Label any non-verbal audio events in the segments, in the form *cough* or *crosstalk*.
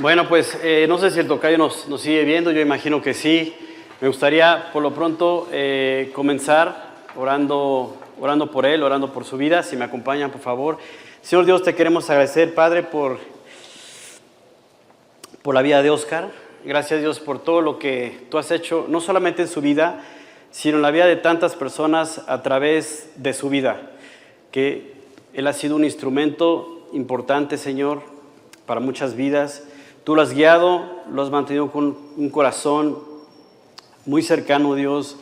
Bueno, pues eh, no sé si el tocayo nos, sigue viendo, yo imagino que sí. Me gustaría por lo pronto eh, comenzar orando, orando por él, orando por su vida. Si me acompañan, por favor. Señor Dios, te queremos agradecer, Padre, por, por la vida de Oscar. Gracias Dios por todo lo que tú has hecho, no solamente en su vida, sino en la vida de tantas personas a través de su vida. Que Él ha sido un instrumento importante, Señor, para muchas vidas. Tú lo has guiado, lo has mantenido con un corazón muy cercano, Dios,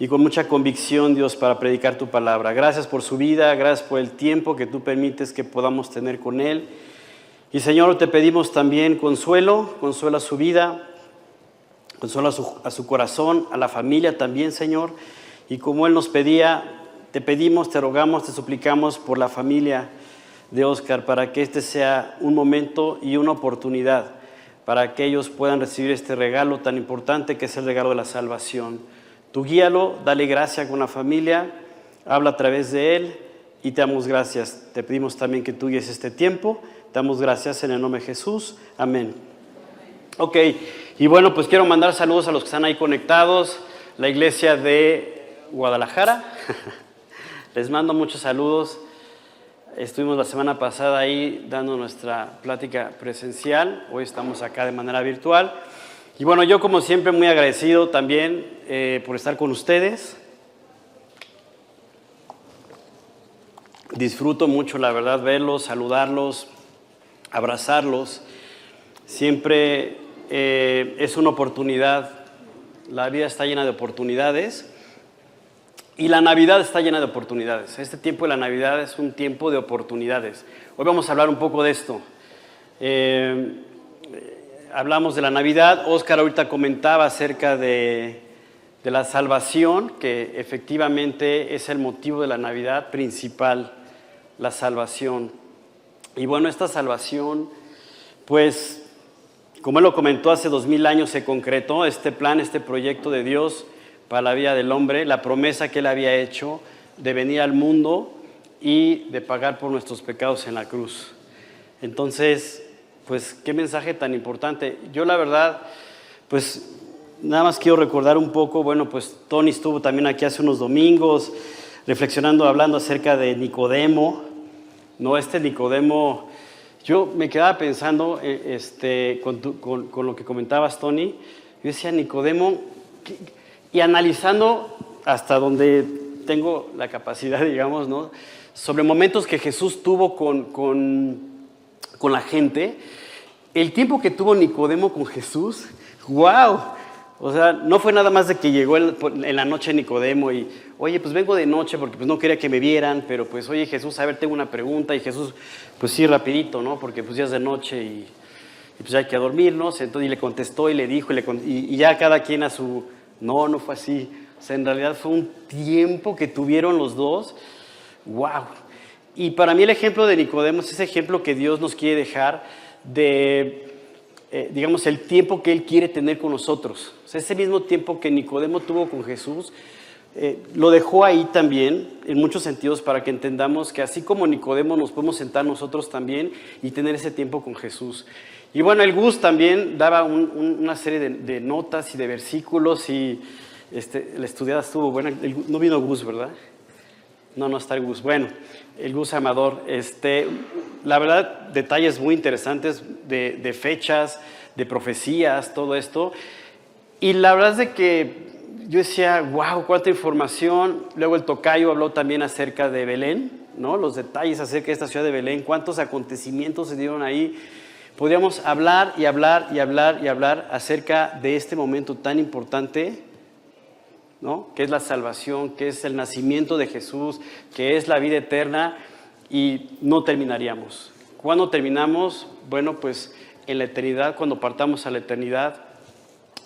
y con mucha convicción, Dios, para predicar tu palabra. Gracias por su vida, gracias por el tiempo que tú permites que podamos tener con Él. Y Señor, te pedimos también consuelo, consuelo a su vida, consuelo a su, a su corazón, a la familia también, Señor. Y como Él nos pedía, te pedimos, te rogamos, te suplicamos por la familia de Oscar, para que este sea un momento y una oportunidad para que ellos puedan recibir este regalo tan importante que es el regalo de la salvación. Tú guíalo, dale gracia con la familia, habla a través de él y te damos gracias. Te pedimos también que tú guíes este tiempo. Te damos gracias en el nombre de Jesús. Amén. Ok, y bueno, pues quiero mandar saludos a los que están ahí conectados, la iglesia de Guadalajara. *laughs* Les mando muchos saludos. Estuvimos la semana pasada ahí dando nuestra plática presencial, hoy estamos acá de manera virtual. Y bueno, yo como siempre muy agradecido también eh, por estar con ustedes. Disfruto mucho, la verdad, verlos, saludarlos, abrazarlos. Siempre eh, es una oportunidad, la vida está llena de oportunidades y la Navidad está llena de oportunidades. Este tiempo de la Navidad es un tiempo de oportunidades. Hoy vamos a hablar un poco de esto. Eh, hablamos de la Navidad. Oscar ahorita comentaba acerca de, de, la salvación, que efectivamente es el motivo de la Navidad principal, la salvación. Y bueno, esta salvación, pues, como él lo comentó hace dos mil años, se concretó este plan, este proyecto de Dios para la vida del hombre, la promesa que él había hecho de venir al mundo y de pagar por nuestros pecados en la cruz. Entonces, pues qué mensaje tan importante. Yo la verdad, pues nada más quiero recordar un poco, bueno, pues Tony estuvo también aquí hace unos domingos reflexionando, hablando acerca de Nicodemo, ¿no? Este Nicodemo, yo me quedaba pensando eh, este, con, con, lo que comentabas, Tony, yo decía, Nicodemo, y analizando hasta donde tengo la capacidad, *laughs* digamos, ¿no? sobre momentos que Jesús tuvo con, con, con la gente, el tiempo que tuvo Nicodemo con Jesús, wow, o sea, no fue nada más de que llegó en la noche Nicodemo y, oye, pues vengo de noche porque pues no quería que me vieran, pero pues, oye Jesús, a ver, tengo una pregunta y Jesús, pues sí, rapidito, ¿no? Porque pues ya es de noche y, y pues hay que dormirnos, entonces y le contestó y le dijo y, le, y ya cada quien a su, no, no fue así. O sea, en realidad fue un tiempo que tuvieron los dos. ¡Wow! Y para mí el ejemplo de Nicodemo es ese ejemplo que Dios nos quiere dejar de, eh, digamos, el tiempo que Él quiere tener con nosotros. O sea, ese mismo tiempo que Nicodemo tuvo con Jesús, eh, lo dejó ahí también, en muchos sentidos, para que entendamos que así como Nicodemo nos podemos sentar nosotros también y tener ese tiempo con Jesús. Y bueno, el Gus también daba una serie de, notas y de versículos y este, la estudiada estuvo buena. no vino Gus, ¿verdad? No, no está el Gus. Bueno, el Gus Amador. Este, la verdad, detalles muy interesantes de, fechas, de profecías, todo esto. Y la verdad es de que yo decía, wow, cuánta información. Luego el tocayo habló también acerca de Belén, ¿no? Los detalles acerca de esta ciudad de Belén, cuántos acontecimientos se dieron ahí podríamos hablar y hablar y hablar y hablar acerca de este momento tan importante, ¿no? que es la salvación, que es el nacimiento de Jesús, que es la vida eterna, y no terminaríamos. ¿Cuándo terminamos? Bueno, pues en la eternidad, cuando partamos a la eternidad,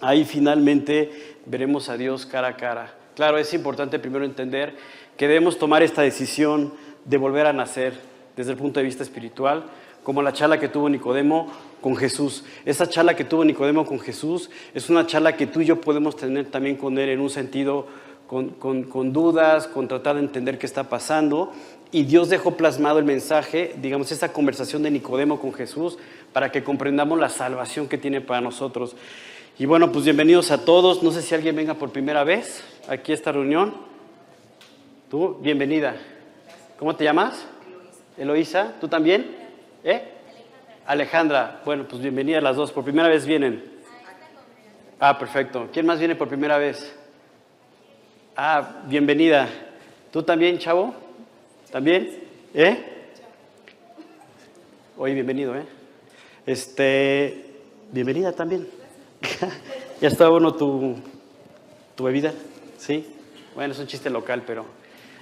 ahí finalmente veremos a Dios cara a cara. Claro, es importante primero entender que debemos tomar esta decisión de volver a nacer desde el punto de vista espiritual, como la charla que tuvo Nicodemo con Jesús. Esa charla que tuvo Nicodemo con Jesús es una charla que tú y yo podemos tener también con Él en un sentido con, dudas, con tratar de entender qué está pasando. Y Dios dejó plasmado el mensaje, digamos, esa conversación de Nicodemo con Jesús, para que comprendamos la salvación que tiene para nosotros. Y bueno, pues bienvenidos a todos. No sé si alguien venga por primera vez aquí a esta reunión. Tú, bienvenida. ¿Cómo te llamas? Eloísa. ¿Tú también? ¿Eh? Alejandra. Bueno, pues bienvenida las dos. Por primera vez vienen. Ah, perfecto. ¿Quién más viene por primera vez? Ah, bienvenida. ¿Tú también, chavo? ¿También? ¿Eh? Oye, bienvenido, ¿eh? Este, bienvenida también. *laughs* ¿Ya está bueno tu, tu bebida? ¿Sí? Bueno, es un chiste local, pero...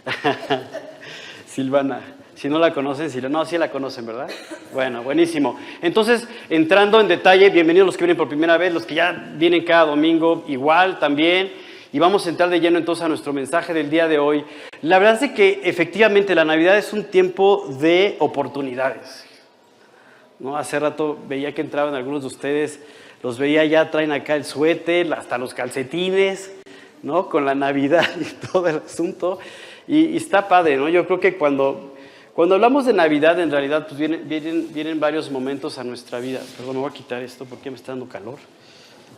*laughs* Silvana. Si no la conocen, si no, sí la conocen, ¿verdad? Bueno, buenísimo. Entonces, entrando en detalle, bienvenidos los que vienen por primera vez, los que ya vienen cada domingo, igual también. Y vamos a entrar de lleno entonces a nuestro mensaje del día de hoy. La verdad es que efectivamente la Navidad es un tiempo de oportunidades. ¿No? Hace rato veía que entraban algunos de ustedes, los veía ya, traen acá el suéter, hasta los calcetines, ¿no? Con la Navidad *laughs* y todo el asunto. Y, está padre, ¿no? Yo creo que cuando, cuando hablamos de Navidad, en realidad, pues vienen, vienen, vienen varios momentos a nuestra vida. Perdón, me voy a quitar esto porque me está dando calor.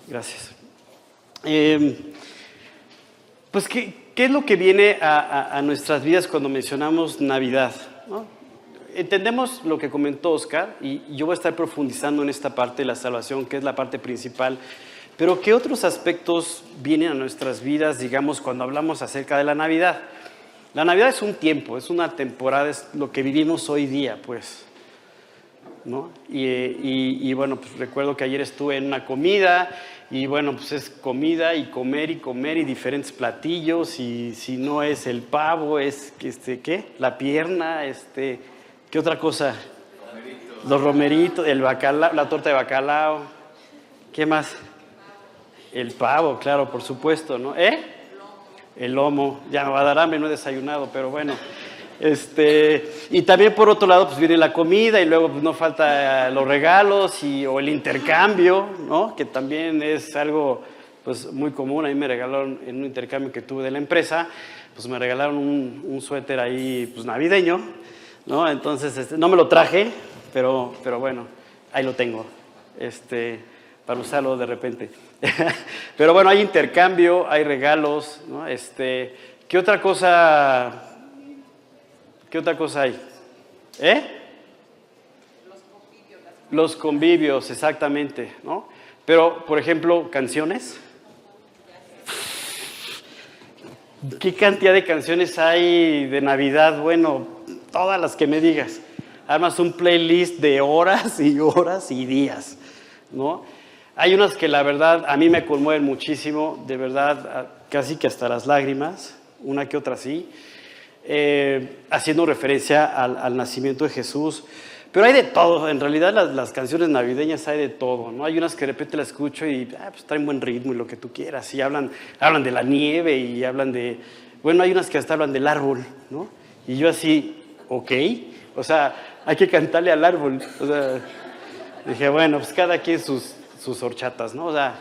Gracias. Eh, pues, ¿qué, ¿qué, es lo que viene a, a, nuestras vidas cuando mencionamos Navidad? Entendemos lo que comentó Oscar y yo voy a estar profundizando en esta parte de la salvación, que es la parte principal. Pero ¿qué otros aspectos vienen a nuestras vidas, digamos, cuando hablamos acerca de la Navidad? La Navidad es un tiempo, es una temporada, es lo que vivimos hoy día, pues. ¿no? Y, y, y, bueno, pues recuerdo que ayer estuve en una comida y bueno, pues es comida y comer y comer y diferentes platillos y si no es el pavo, es este, ¿qué? La pierna, este, ¿qué otra cosa? Romeritos. Los romeritos, el bacalao, la torta de bacalao, ¿qué más? El pavo, claro, por supuesto, ¿no? ¿Eh? El lomo, ya me va a dar hambre, no he desayunado, pero bueno. Este, y también por otro lado, pues viene la comida y luego pues, no falta los regalos y, o el intercambio, ¿no? que también es algo pues, muy común. A mí me regalaron en un intercambio que tuve de la empresa, pues me regalaron un, un suéter ahí pues, navideño, ¿no? Entonces, este, no me lo traje, pero, pero bueno, ahí lo tengo, este, para usarlo de repente. *laughs* pero bueno, hay intercambio, hay regalos, ¿no? Este, ¿Qué otra cosa ¿Qué otra cosa hay? ¿Eh? Los convivios. Exactamente, ¿no? Pero, por ejemplo, canciones. ¿Qué cantidad de canciones hay de Navidad? Bueno, todas las que me digas. Además, un playlist de horas y horas y días, ¿no? Hay unas que la verdad a mí me conmueven muchísimo, de verdad, casi que hasta las lágrimas, una que otra sí. Eh, haciendo referencia al, nacimiento de Jesús. Pero hay de todo, en realidad las, canciones navideñas hay de todo, ¿no? Hay unas que de repente las escucho y ah, pues traen buen ritmo y lo que tú quieras, y hablan, hablan de la nieve y hablan de, bueno, hay unas que hasta hablan del árbol, ¿no? Y yo así, ok, o sea, hay que cantarle al árbol, o sea, dije, bueno, pues cada quien sus, sus horchatas, ¿no? O sea,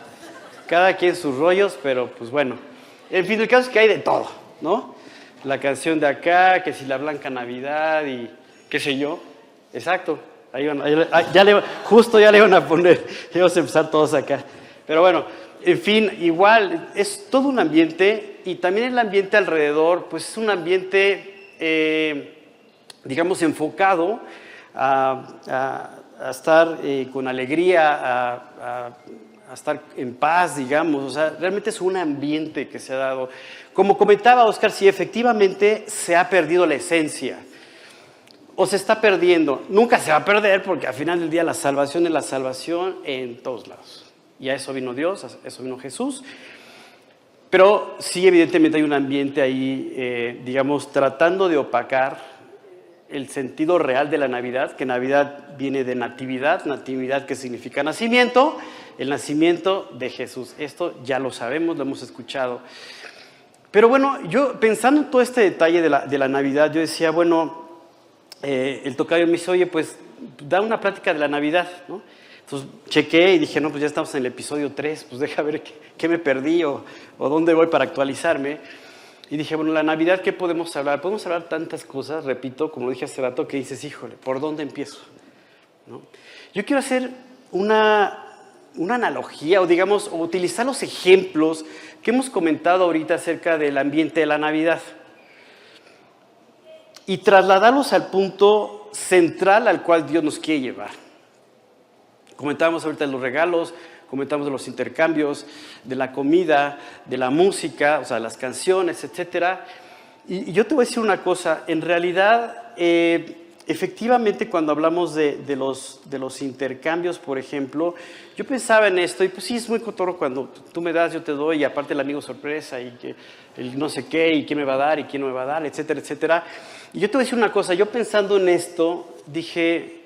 cada quien sus rollos, pero pues bueno, en fin, el caso es que hay de todo, ¿no? la canción de acá, que si la Blanca Navidad y qué sé yo. Exacto. Ahí ya le, justo ya le iban a poner, íbamos a empezar todos acá. Pero bueno, en fin, igual es todo un ambiente y también el ambiente alrededor, pues es un ambiente, eh, digamos, enfocado a, estar eh, con alegría, a, a estar en paz, digamos. O sea, realmente es un ambiente que se ha dado. Como comentaba Oscar, si efectivamente se ha perdido la esencia o se está perdiendo, nunca se va a perder porque al final del día la salvación es la salvación en todos lados. Y a eso vino Dios, a eso vino Jesús. Pero sí, evidentemente hay un ambiente ahí, eh, digamos, tratando de opacar el sentido real de la Navidad, que Navidad viene de natividad, natividad que significa nacimiento, el nacimiento de Jesús. Esto ya lo sabemos, lo hemos escuchado. Pero bueno, yo pensando en todo este detalle de la, de la Navidad, yo decía, bueno, eh, el tocayo me dice, oye, pues da una plática de la Navidad, ¿no? Entonces chequé y dije, no, pues ya estamos en el episodio 3, pues deja ver qué, qué me perdí o, o, dónde voy para actualizarme. Y dije, bueno, la Navidad, ¿qué podemos hablar? Podemos hablar tantas cosas, repito, como dije hace rato, que dices, híjole, ¿por dónde empiezo? Yo quiero hacer una, una analogía o digamos, o utilizar los ejemplos que hemos comentado ahorita acerca del ambiente de la Navidad y trasladarlos al punto central al cual Dios nos quiere llevar. Comentábamos ahorita los regalos, comentamos de los intercambios, de la comida, de la música, o sea, las canciones, etc. Y, yo te voy a decir una cosa, en realidad, eh, efectivamente cuando hablamos de, los, de los intercambios, por ejemplo, yo pensaba en esto, y pues sí, es muy cotorro cuando tú me das, yo te doy, y aparte el amigo sorpresa, y que el no sé qué, y quién me va a dar, y quién no me va a dar, etcétera, etcétera. Y yo te voy a decir una cosa, yo pensando en esto, dije,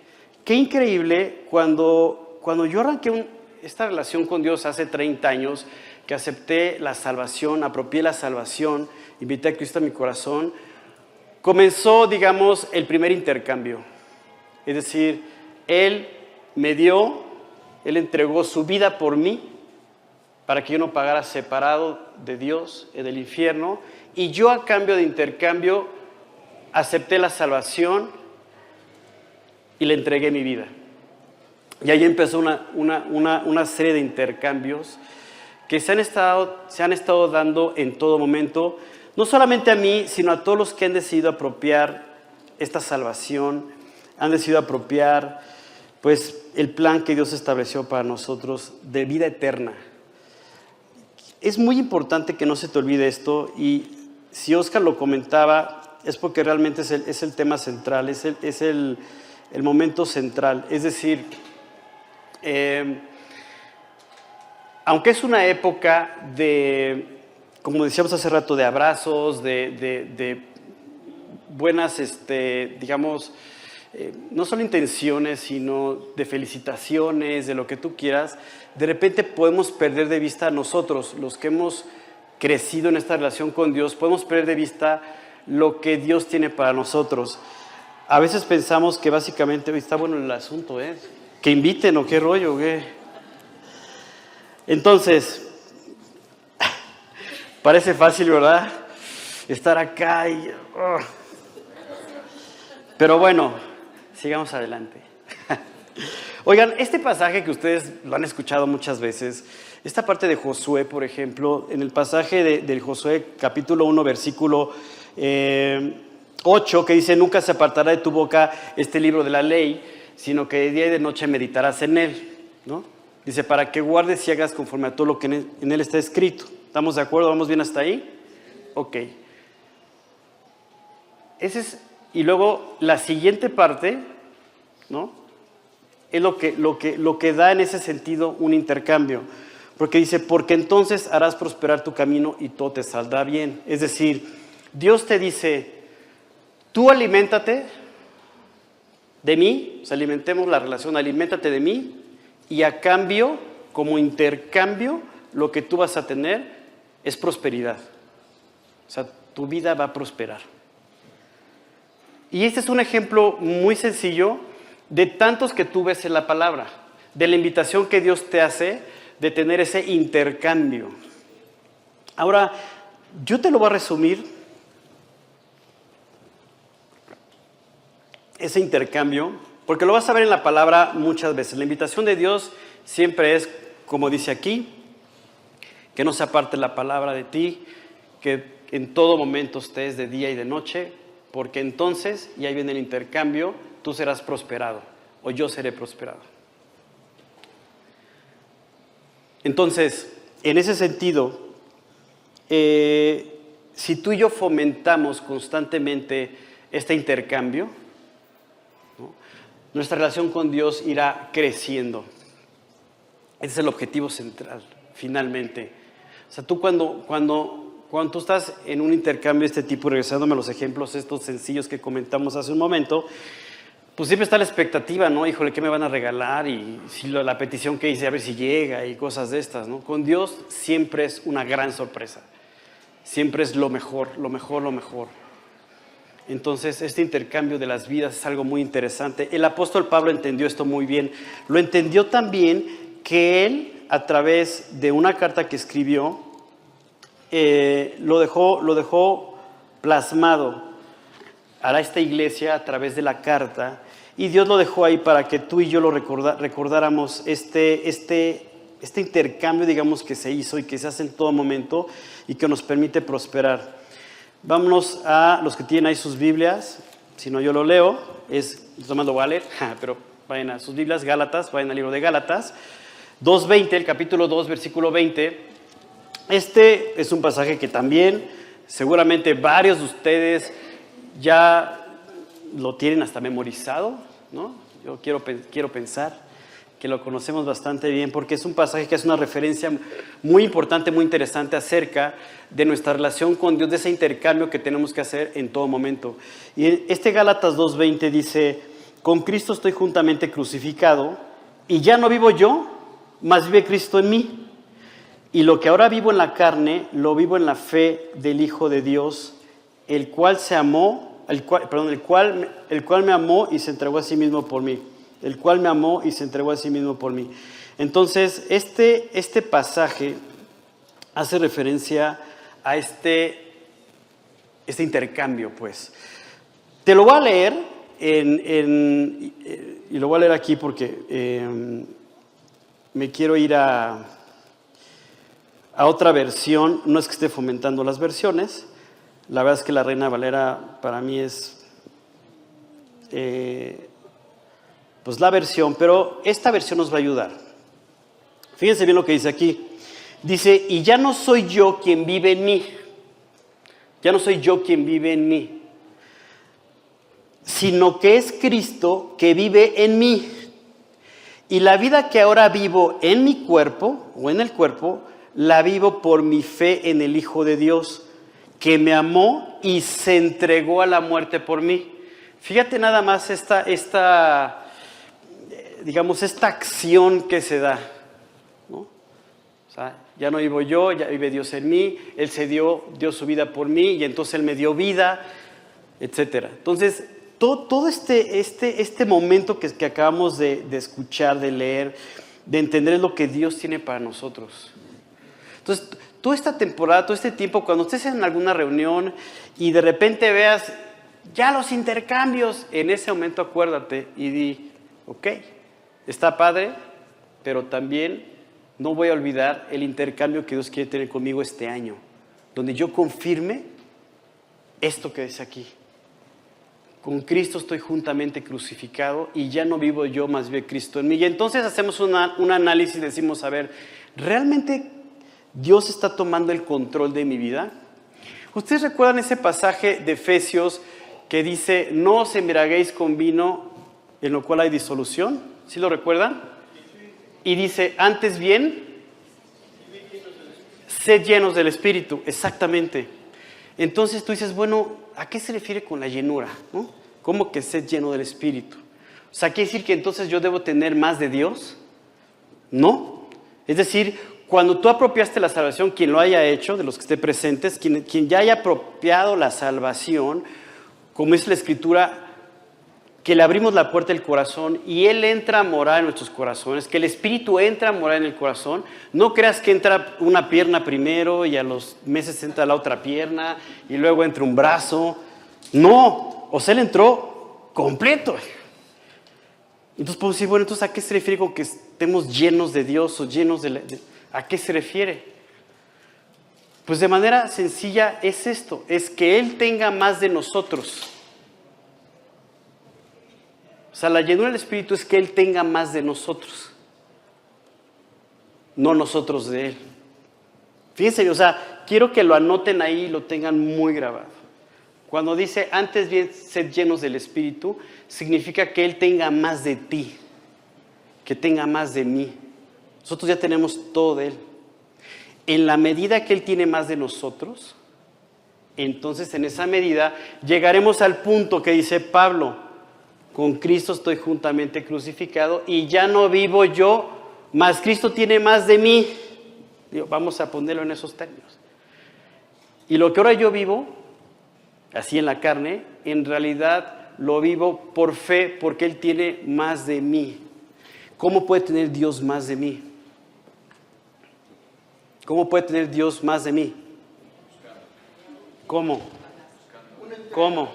qué increíble cuando, cuando yo arranqué esta relación con Dios hace 30 años, que acepté la salvación, apropié la salvación, invité a Cristo a mi corazón, comenzó, digamos, el primer intercambio. Es decir, Él me dio, Él entregó su vida por mí, para que yo no pagara separado de Dios, del infierno, y yo a cambio de intercambio acepté la salvación y le entregué mi vida. Y ahí empezó una, una, serie de intercambios que se han, estado, se han estado dando en todo momento, no solamente a mí, sino a todos los que han decidido apropiar esta salvación, han decidido apropiar pues el plan que Dios estableció para nosotros de vida eterna. Es muy importante que no se te olvide esto y si Oscar lo comentaba, es porque realmente es el, tema central, es, el, momento central. Es decir, eh, aunque es una época de, como decíamos hace rato, de abrazos, de, buenas, este, digamos, eh, no solo intenciones, sino de felicitaciones, de lo que tú quieras, de repente podemos perder de vista a nosotros, los que hemos crecido en esta relación con Dios, podemos perder de vista lo que Dios tiene para nosotros. A veces pensamos que básicamente está bueno el asunto, ¿eh? Que inviten o qué rollo, ¿qué? Entonces, *laughs* parece fácil, ¿verdad? Estar acá y... Pero bueno, sigamos adelante. *laughs* Oigan, este pasaje que ustedes lo han escuchado muchas veces, esta parte de Josué, por ejemplo, en el pasaje de, del Josué capítulo 1, versículo 8, eh, que dice, nunca se apartará de tu boca este libro de la ley, sino que de día y de noche meditarás en él. ¿no? Dice, para que guardes y hagas conforme a todo lo que en él está escrito. ¿Estamos de acuerdo? ¿Vamos bien hasta ahí? Ok. Ese es, y luego la siguiente parte, ¿no? Es lo que, lo, que, lo que da en ese sentido un intercambio. Porque dice, porque entonces harás prosperar tu camino y todo te saldrá bien. Es decir, Dios te dice, tú aliméntate de mí, alimentemos la relación, aliméntate de mí, y a cambio, como intercambio, lo que tú vas a tener es prosperidad. O sea, tu vida va a prosperar. Y este es un ejemplo muy sencillo de tantos que tú ves en la palabra, de la invitación que Dios te hace de tener ese intercambio. Ahora, yo te lo voy a resumir ese intercambio, porque lo vas a ver en la palabra muchas veces. La invitación de Dios siempre es, como dice aquí, que no se aparte la palabra de ti, que en todo momento estés de día y de noche, porque entonces, y ahí viene el intercambio, tú serás prosperado o yo seré prosperado. Entonces, en ese sentido, eh, si tú y yo fomentamos constantemente este intercambio, nuestra relación con Dios irá creciendo. Ese es el objetivo central, finalmente. O sea, tú cuando, cuando, cuando estás en un intercambio de este tipo, regresándome a los ejemplos estos sencillos que comentamos hace un momento, pues siempre está la expectativa, ¿no? Híjole, ¿qué me van a regalar? Y si la petición que hice, a ver si llega y cosas de estas, ¿no? Con Dios siempre es una gran sorpresa. Siempre es lo mejor, lo mejor, lo mejor. Entonces, este intercambio de las vidas es algo muy interesante. El apóstol Pablo entendió esto muy bien. Lo entendió también que él, a través de una carta que escribió, eh, lo, dejó, lo dejó plasmado a esta iglesia a través de la carta y Dios lo dejó ahí para que tú y yo lo recordáramos este, este, este intercambio, digamos, que se hizo y que se hace en todo momento y que nos permite prosperar. Vámonos a los que tienen ahí sus Biblias, si no yo lo leo, es, tomando voy a leer, *laughs* pero vayan a sus Biblias, Gálatas, vayan al libro de Gálatas, 2.20, el capítulo 2, versículo 20. Este es un pasaje que también seguramente varios de ustedes ya lo tienen hasta memorizado, ¿no? Yo quiero, quiero pensar que lo conocemos bastante bien porque es un pasaje que es una referencia muy importante, muy interesante acerca de nuestra relación con Dios, de ese intercambio que tenemos que hacer en todo momento. Y este Gálatas 2.20 dice, con Cristo estoy juntamente crucificado y ya no vivo yo, más vive Cristo en mí. Y lo que ahora vivo en la carne, lo vivo en la fe del Hijo de Dios, el cual se amó, el cual, perdón, el cual, el cual me amó y se entregó a sí mismo por mí. El cual me amó y se entregó a sí mismo por mí. Entonces, este, este pasaje hace referencia a este, este intercambio, pues. Te lo voy a leer en, y lo voy a leer aquí porque em, me quiero ir a, a otra versión. No es que esté fomentando las versiones. La verdad es que la Reina Valera para mí es eh, pues la versión, pero esta versión nos va a ayudar. Fíjense bien lo que dice aquí. Dice, y ya no soy yo quien vive en mí, ya no soy yo quien vive en mí, sino que es Cristo que vive en mí. Y la vida que ahora vivo en mi cuerpo, o en el cuerpo, la vivo por mi fe en el Hijo de Dios, que me amó y se entregó a la muerte por mí. Fíjate nada más esta, esta digamos, esta acción que se da ya no vivo yo, ya vive Dios en mí, Él se dio, dio su vida por mí y entonces Él me dio vida, etc. Entonces, todo, todo este, este, este momento que, que acabamos de, escuchar, de leer, de entender lo que Dios tiene para nosotros. Entonces, toda esta temporada, todo este tiempo, cuando estés en alguna reunión y de repente veas ya los intercambios, en ese momento acuérdate y di, ok, está padre, pero también no voy a olvidar el intercambio que Dios quiere tener conmigo este año, donde yo confirme esto que dice aquí. Con Cristo estoy juntamente crucificado y ya no vivo yo, más bien Cristo en mí. Y entonces hacemos un análisis y decimos, a ver, ¿realmente Dios está tomando el control de mi vida? ¿Ustedes recuerdan ese pasaje de Efesios que dice, no os embriaguéis con vino en lo cual hay disolución? ¿Sí lo recuerdan? y dice, antes bien, sed llenos del Espíritu, exactamente. Entonces tú dices, bueno, ¿a qué se refiere con la llenura? ¿No? ¿Cómo que sed lleno del Espíritu? O sea, ¿quiere decir que entonces yo debo tener más de Dios? No. Es decir, cuando tú apropiaste la salvación, quien lo haya hecho, de los que esté presentes, quien, quien ya haya apropiado la salvación, como es la Escritura, que le abrimos la puerta del corazón y Él entra a morar en nuestros corazones, que el Espíritu entra a morar en el corazón. No creas que entra una pierna primero y a los meses entra la otra pierna y luego entra un brazo. No, o sea, Él entró completo. Entonces podemos decir, bueno, entonces ¿a qué se refiere con que estemos llenos de Dios o llenos de, de... ¿A qué se refiere? Pues de manera sencilla es esto, es que Él tenga más de nosotros sea, la llenura del Espíritu es que Él tenga más de nosotros, no nosotros de Él. Fíjense, o sea, quiero que lo anoten ahí y lo tengan muy grabado. Cuando dice antes bien sed llenos del Espíritu, significa que Él tenga más de ti, que tenga más de mí. Nosotros ya tenemos todo de Él. En la medida que Él tiene más de nosotros, entonces en esa medida llegaremos al punto que dice Pablo, con Cristo estoy juntamente crucificado y ya no vivo yo, mas Cristo tiene más de mí. vamos a ponerlo en esos términos. Y lo que ahora yo vivo, así en la carne, en realidad lo vivo por fe porque Él tiene más de mí. ¿Cómo puede tener Dios más de mí? ¿Cómo puede tener Dios más de mí? ¿Cómo? ¿Cómo?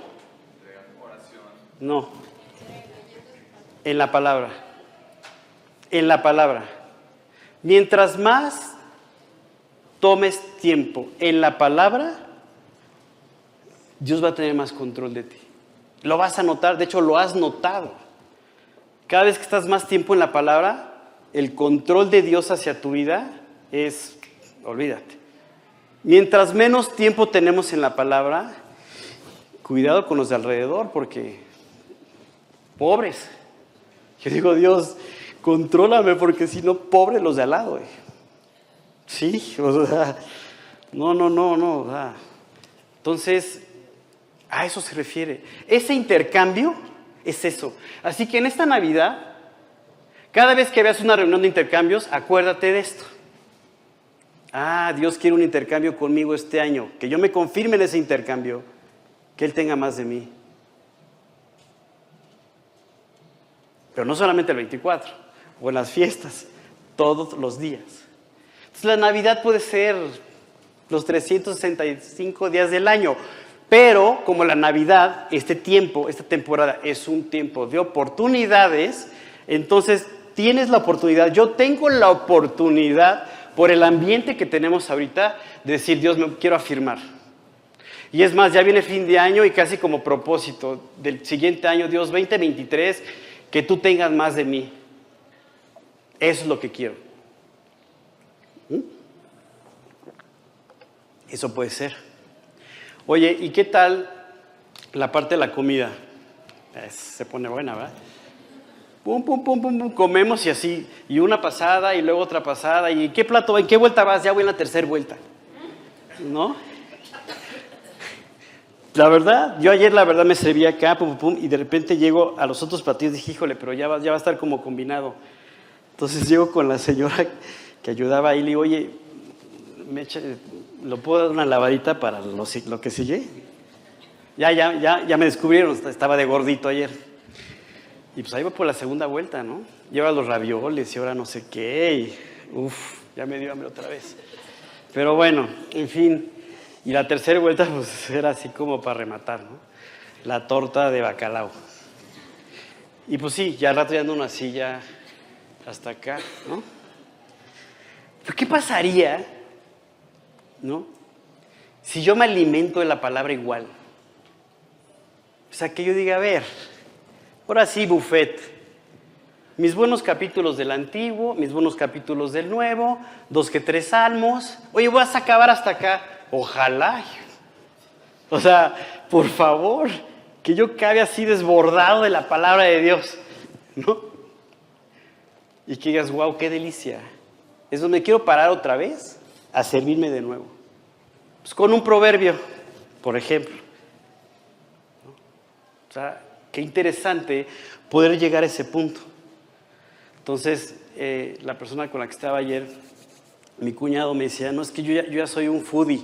No. En la palabra. En la palabra. Mientras más tomes tiempo en la palabra, Dios va a tener más control de ti. Lo vas a notar, de hecho lo has notado. Cada vez que estás más tiempo en la palabra, el control de Dios hacia tu vida es, olvídate. Mientras menos tiempo tenemos en la palabra, cuidado con los de alrededor, porque pobres. Yo digo, Dios, contrólame, porque si no, pobres los de al lado. Sí, *laughs* o sea, no, no, no, no. Entonces, a eso se refiere. Ese intercambio es eso. Así que en esta Navidad, cada vez que veas una reunión de intercambios, acuérdate de esto. Ah, Dios quiere un intercambio conmigo este año, que yo me confirme en ese intercambio, que Él tenga más de mí. Pero no solamente el 24 o en las fiestas, todos los días. Entonces la Navidad puede ser los 365 días del año, pero como la Navidad, este tiempo, esta temporada es un tiempo de oportunidades, entonces tienes la oportunidad, yo tengo la oportunidad por el ambiente que tenemos ahorita de decir, Dios, me quiero afirmar. Y es más, ya viene fin de año y casi como propósito del siguiente año, Dios 2023, que tú tengas más de mí. Eso es lo que quiero. ¿Mm? Eso puede ser. Oye, ¿y qué tal la parte de la comida? se pone buena, ¿verdad? Pum, pum, pum, pum, pum, comemos y así, y una pasada y luego otra pasada, y ¿qué plato, en qué vuelta vas? Ya voy en la tercera vuelta, ¿no? La verdad, yo ayer la verdad me serví acá, pum, pum, y de repente llego a los otros platillos y dije, híjole, pero ya va, ya va a estar como combinado. Entonces llego con la señora que ayudaba ahí y le digo, oye, me echa, ¿lo puedo dar una lavadita para lo, que sigue? Ya, ya, ya, ya me descubrieron, estaba de gordito ayer. Y pues ahí voy por la segunda vuelta, ¿no? Lleva los ravioles y ahora no sé qué. Y, uf, ya me dio hambre otra vez. Pero bueno, en fin. Y la tercera vuelta pues era así como para rematar, ¿no? La torta de bacalao. Y pues sí, ya rato ya ando una silla hasta acá, ¿no? ¿Pero qué pasaría ¿no? Si yo me alimento de la palabra igual, o sea, que yo diga, a ver, ahora sí, buffet, mis buenos capítulos del Antiguo, mis buenos capítulos del Nuevo, dos que tres salmos, oye, voy a acabar hasta acá, ojalá. O sea, por favor, que yo cabe así desbordado de la palabra de Dios, ¿no? Y que digas, wow, qué delicia. Es donde quiero parar otra vez a servirme de nuevo. Pues con un proverbio, por ejemplo. O sea, qué interesante poder llegar a ese punto. Entonces, eh, la persona con la que estaba ayer, mi cuñado me decía, no, es que yo ya, soy un foodie.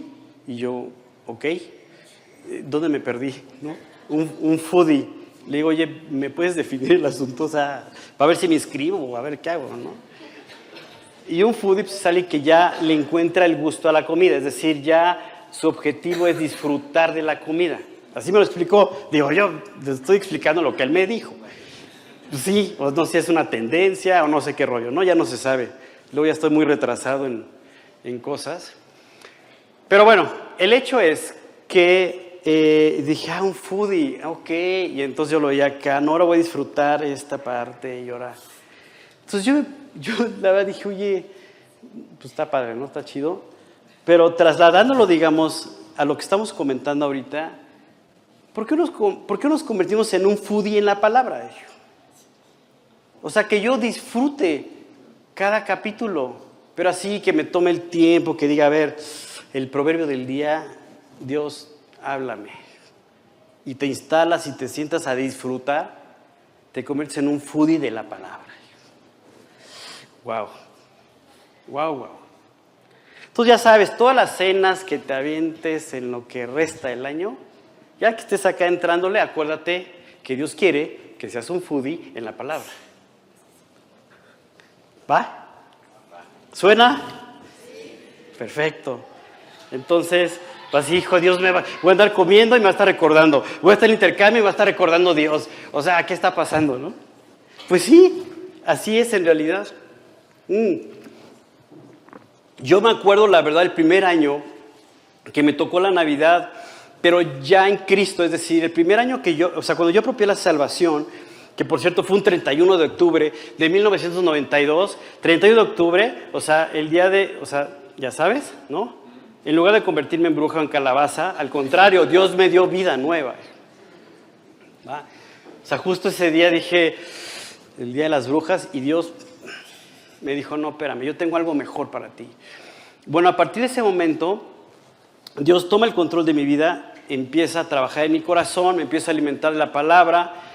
Y yo, ok, ¿dónde me perdí? Un, foodie. Le digo, oye, ¿me puedes definir el asunto? O sea, para ver si me inscribo a ver qué hago, ¿no? Y un foodie pues, es alguien que ya le encuentra el gusto a la comida, es decir, ya su objetivo es disfrutar de la comida. Así me lo explicó. Digo, yo estoy explicando lo que él me dijo. Pues sí, o no sé si es una tendencia o no sé qué rollo, ¿no? Ya no se sabe. Luego ya estoy muy retrasado en, en cosas. Pero bueno, el hecho es que eh, dije, ah, un foodie, ok. Y entonces yo lo veía acá, no, ahora voy a disfrutar esta parte y ahora. Entonces yo yo *laughs* la verdad dije, oye, pues está padre, ¿no? Está chido. Pero trasladándolo, digamos, a lo que estamos comentando ahorita, ¿por qué nos, por qué nos convertimos en un foodie en la palabra? O sea, que yo disfrute cada capítulo, pero así que me tome el tiempo, que diga, a ver, el proverbio del día, Dios, háblame. Y te instalas y te sientas a disfrutar, te conviertes en un foodie de la palabra. Wow. Wow, wow. Tú ya sabes, todas las cenas que te avientes en lo que resta del año, ya que estés acá entrándole, acuérdate que Dios quiere que seas un foodie en la palabra. ¿Va? ¿Suena? Perfecto. Entonces, Así, hijo, Dios me va, voy a andar comiendo y me va a estar recordando. Voy a estar en intercambio y me va a estar recordando Dios. O sea, ¿qué está pasando, no? Pues sí, así es en realidad. Mm. Yo me acuerdo, la verdad, el primer año que me tocó la Navidad, pero ya en Cristo, es decir, el primer año que yo, o sea, cuando yo apropié la salvación, que por cierto fue un 31 de octubre de 1992, 31 de octubre, o sea, el día de, o sea, ya sabes, ¿no? En lugar de convertirme en bruja o en calabaza, al contrario, Dios me dio vida nueva. O sea, justo ese día dije, el día de las brujas, y Dios me dijo, no, espérame, yo tengo algo mejor para ti. Bueno, a partir de ese momento, Dios toma el control de mi vida, empieza a trabajar en mi corazón, me empieza a alimentar la palabra.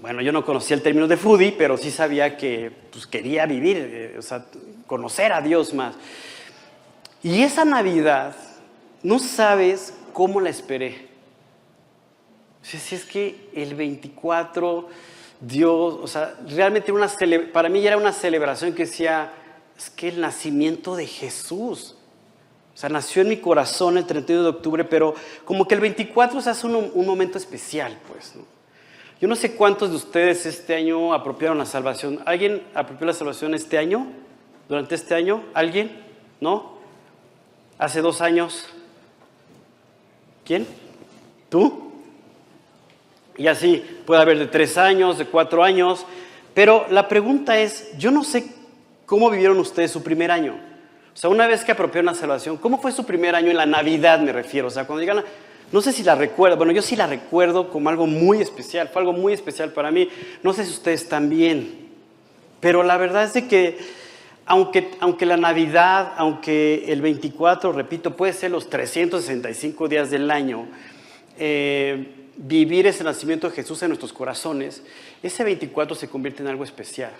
Bueno, yo no conocía el término de foodie, pero sí sabía que pues, quería vivir, eh, o sea, conocer a Dios más. Y esa Navidad, no sabes cómo la esperé. Si es que el 24, Dios, o sea, realmente una para mí ya era una celebración que decía, es que el nacimiento de Jesús. O sea, nació en mi corazón el 31 de octubre, pero como que el 24 se hace un, momento especial, pues. Yo no sé cuántos de ustedes este año apropiaron la salvación. ¿Alguien apropió la salvación este año? ¿Durante este año? ¿Alguien? ¿No? ¿Hace dos años? ¿Quién? ¿Tú? Y así, puede haber de tres años, de cuatro años. Pero la pregunta es, yo no sé cómo vivieron ustedes su primer año. O sea, una vez que apropió una salvación, ¿cómo fue su primer año en la Navidad, me refiero? O sea, cuando llegan, no sé si la recuerdo, bueno, yo sí la recuerdo como algo muy especial, fue algo muy especial para mí. No sé si ustedes también, pero la verdad es de que aunque, aunque la Navidad, aunque el 24, repito, puede ser los 365 días del año, eh, vivir ese nacimiento de Jesús en nuestros corazones, ese 24 se convierte en algo especial.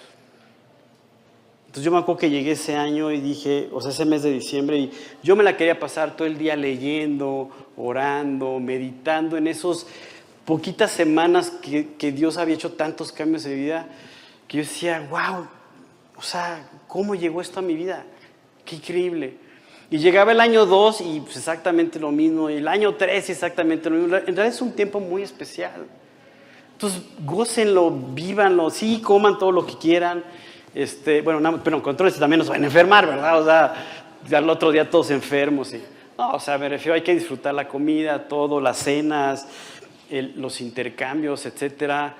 Entonces yo me acuerdo que llegué ese año y dije, o sea, ese mes de diciembre, y yo me la quería pasar todo el día leyendo, orando, meditando en esos poquitas semanas que, que Dios había hecho tantos cambios mi vida, que yo decía, wow, o sea, ¿cómo llegó esto a mi vida? Qué increíble. Y llegaba el año 2 y pues exactamente lo mismo, y el año 3 exactamente lo mismo. En realidad es un tiempo muy especial. Entonces, gócenlo, vívanlo, sí, coman todo lo que quieran. Este, bueno, pero controles también nos van a enfermar, ¿verdad? O sea, al otro día todos enfermos. Y, no, o sea, me refiero, hay que disfrutar la comida, todo, las cenas, los intercambios, etcétera.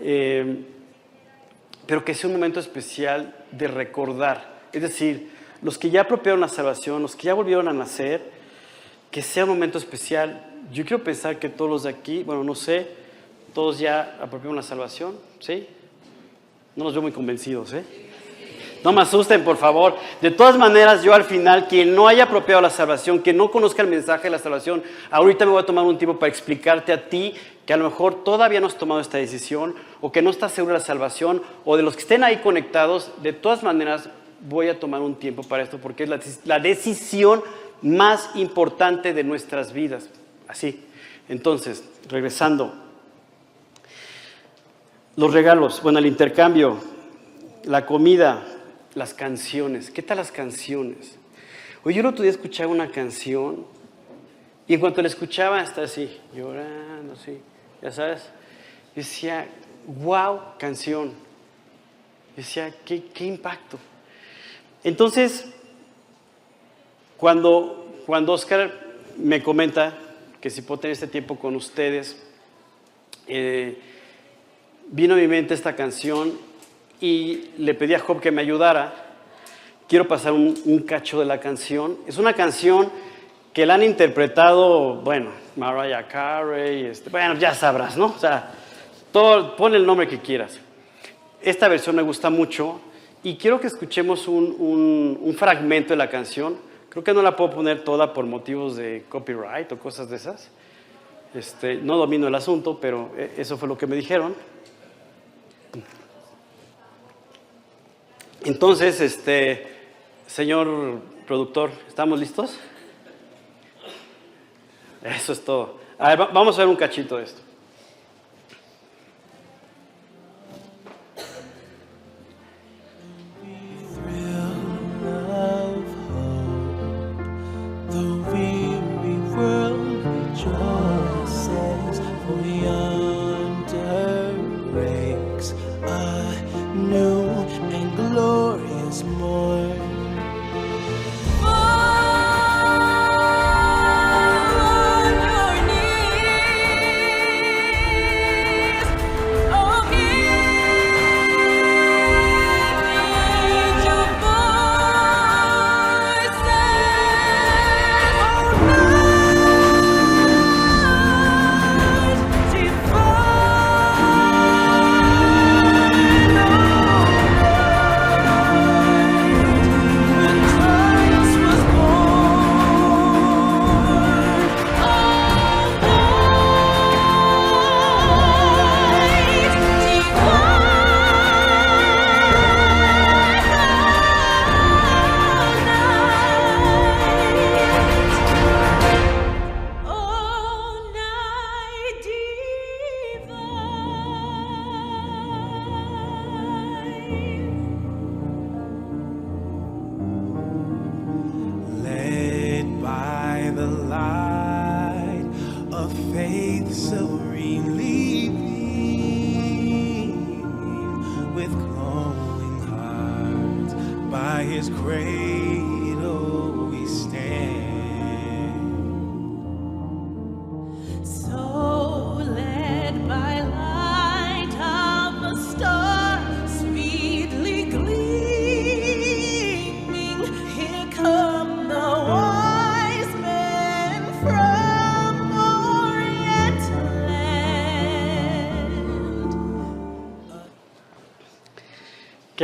Eh, pero que sea un momento especial de recordar. Es decir, los que ya apropiaron la salvación, los que ya volvieron a nacer, que sea un momento especial. Yo quiero pensar que todos los de aquí, bueno, no sé, todos ya apropiaron la salvación, ¿sí? No los veo muy convencidos, ¿eh? No me asusten, por favor. De todas maneras, yo al final, quien no haya apropiado la salvación, que no conozca el mensaje de la salvación, ahorita me voy a tomar un tiempo para explicarte a ti que a lo mejor todavía no has tomado esta decisión o que no estás seguro de la salvación o de los que estén ahí conectados. De todas maneras, voy a tomar un tiempo para esto porque es la, la decisión más importante de nuestras vidas. Así. Entonces, regresando los regalos, bueno, el intercambio, la comida, las canciones. ¿Qué tal las canciones? Hoy yo el otro día escuchaba una canción y en cuanto la escuchaba estaba así, llorando, así, ya sabes. decía, wow, canción. decía, ¿qué, qué impacto. Entonces, cuando, cuando Oscar me comenta que si puedo tener este tiempo con ustedes, eh, vino a mi mente esta canción y le pedí a Job que me ayudara. Quiero pasar un, cacho de la canción. Es una canción que la han interpretado, bueno, Mariah Carey, este, bueno, ya sabrás, ¿no? O sea, todo, pon el nombre que quieras. Esta versión me gusta mucho y quiero que escuchemos un, un fragmento de la canción. Creo que no la puedo poner toda por motivos de copyright o cosas de esas. Este, no domino el asunto, pero eh, eso fue lo que me dijeron. Entonces, este, señor productor, ¿estamos listos? Eso es todo. A ver, vamos a ver un cachito de esto. glorious morning.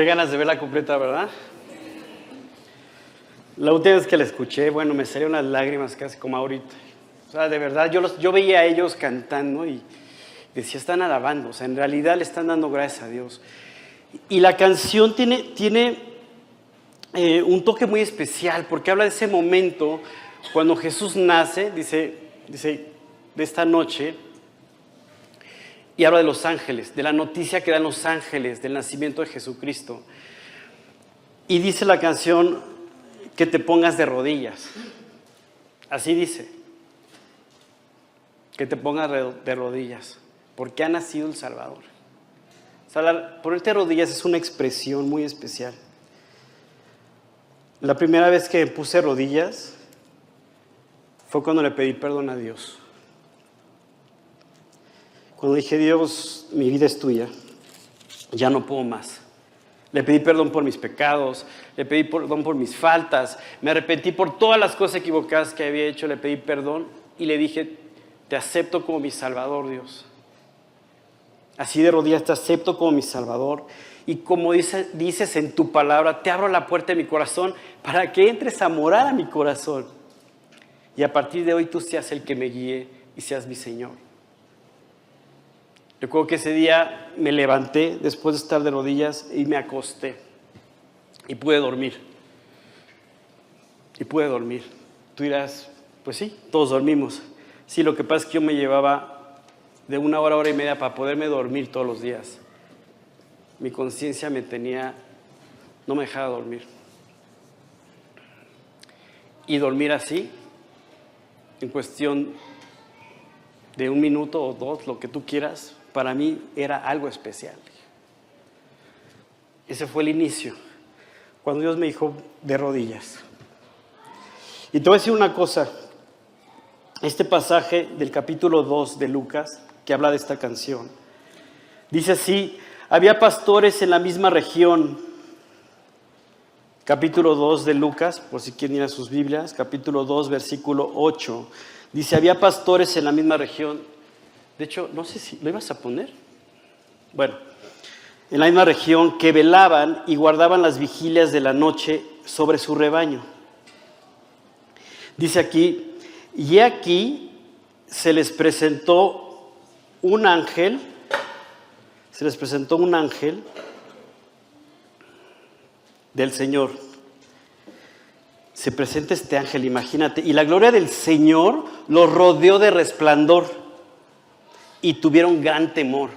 Qué ganas de verla completa, ¿verdad? La última vez que la escuché, bueno, me salieron las lágrimas casi como ahorita. O sea, de verdad, yo, los, yo veía a ellos cantando y decía, están alabando, o sea, en realidad le están dando gracias a Dios. Y la canción tiene, tiene eh, un toque muy especial porque habla de ese momento cuando Jesús nace, dice, dice, de esta noche, y habla de los ángeles, de la noticia que dan los ángeles del nacimiento de Jesucristo. Y dice la canción que te pongas de rodillas. Así dice. Que te pongas de rodillas, porque ha nacido el Salvador. O sea, ponerte rodillas es una expresión muy especial. La primera vez que puse rodillas fue cuando le pedí perdón a Dios. Cuando dije, Dios, mi vida es tuya, ya no puedo más. Le pedí perdón por mis pecados, le pedí perdón por mis faltas, me arrepentí por todas las cosas equivocadas que había hecho, le pedí perdón y le dije, te acepto como mi Salvador, Dios. Así de rodillas te acepto como mi Salvador. Y como dice- dices en tu palabra, te abro la puerta de mi corazón para que entres a morar a mi corazón. Y a partir de hoy tú seas el que me guíe y seas mi Señor. Recuerdo que ese día me levanté después de estar de rodillas y me acosté. Y pude dormir. Y pude dormir. Tú dirás, pues sí, todos dormimos. Sí, lo que pasa es que yo me llevaba de una hora, hora y media para poderme dormir todos los días. Mi conciencia me tenía, no me dejaba dormir. Y dormir así, en cuestión de un minuto o dos, lo que tú quieras, para mí era algo especial. Ese fue el inicio, cuando Dios me dijo de rodillas. Y te voy a decir una cosa, este pasaje del capítulo 2 de Lucas, que habla de esta canción, dice así, había pastores en la misma región, capítulo 2 de Lucas, por si quieren ir a sus Biblias, capítulo 2, versículo 8, dice, había pastores en la misma región, de hecho, no sé si lo ibas a poner. Bueno, en la misma región que velaban y guardaban las vigilias de la noche sobre su rebaño. Dice aquí, y aquí se les presentó un ángel, se les presentó un ángel del Señor. Se presenta este ángel, imagínate, y la gloria del Señor los rodeó de resplandor y tuvieron gran temor.